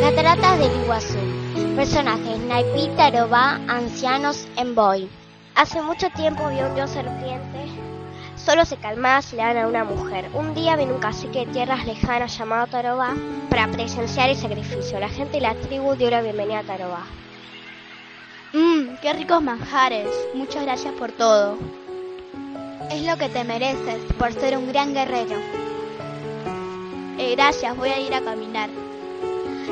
Cataratas del Iguazú. Personajes: Naipi, Tarobá, ancianos Boy. Hace mucho tiempo vio un dios serpiente. Solo se calmaba si le daban a una mujer. Un día vino un cacique de tierras lejanas llamado Tarobá para presenciar el sacrificio. La gente de la tribu dio la bienvenida a Tarobá. Mmm, qué ricos manjares. Muchas gracias por todo. Es lo que te mereces por ser un gran guerrero. Eh, gracias, voy a ir a caminar.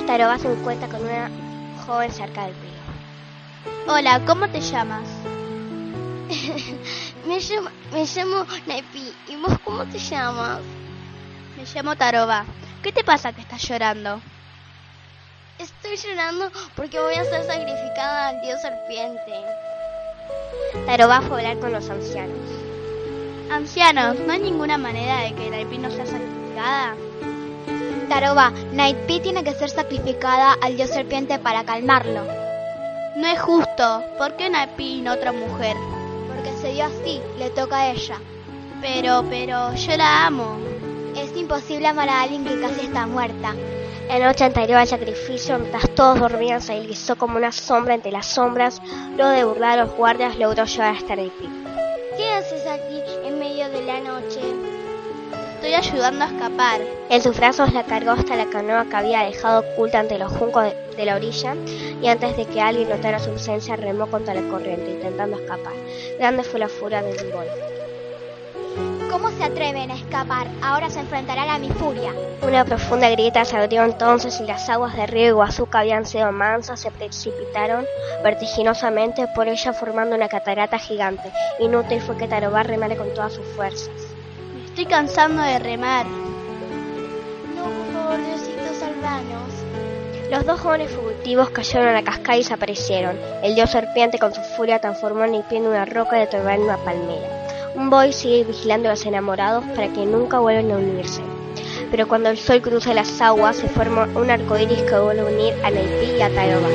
Tarobá se encuentra con una joven cerca del río. Hola, ¿cómo te llamas? me, llamo, me llamo Naipi. ¿Y vos cómo te llamas? Me llamo Taroba. ¿Qué te pasa que estás llorando? Estoy llorando porque voy a ser sacrificada al dios serpiente. Taroba fue a hablar con los ancianos. Ancianos, ¿no hay ninguna manera de que Naipi no sea sacrificada? Taroba, Naipi tiene que ser sacrificada al dios serpiente para calmarlo. No es justo. ¿Por qué Naipi y no otra mujer? Porque se dio así, le toca a ella. Pero, pero, yo la amo. Es imposible amar a alguien que casi está muerta. La noche anterior al sacrificio, mientras todos dormían, se deslizó como una sombra entre las sombras. Luego de burlar a los guardias, logró llegar hasta Naipi. ¿Qué haces aquí en medio de la noche? Estoy ayudando a escapar. En sus brazos la cargó hasta la canoa que había dejado oculta ante los juncos de, de la orilla y antes de que alguien notara su ausencia remó contra la corriente intentando escapar. Grande fue la furia del Boy. ¿Cómo se atreven a escapar? Ahora se enfrentarán a mi furia. Una profunda grieta se abrió entonces y las aguas del río Iguazú que habían sido mansas se precipitaron vertiginosamente por ella formando una catarata gigante. Inútil fue que Tarobá remara con todas sus fuerzas. Me estoy cansando de remar. No, por favor, Diosito, salvanos. Los dos jóvenes fugitivos cayeron a la cascada y desaparecieron. El dios serpiente con su furia transformó a Naipi en una roca y Tarobá en una palmera. Un Boy sigue vigilando a los enamorados para que nunca vuelvan a unirse. Pero cuando el sol cruza las aguas, se forma un arco iris que vuelve a unir a Haití y a Tayoba.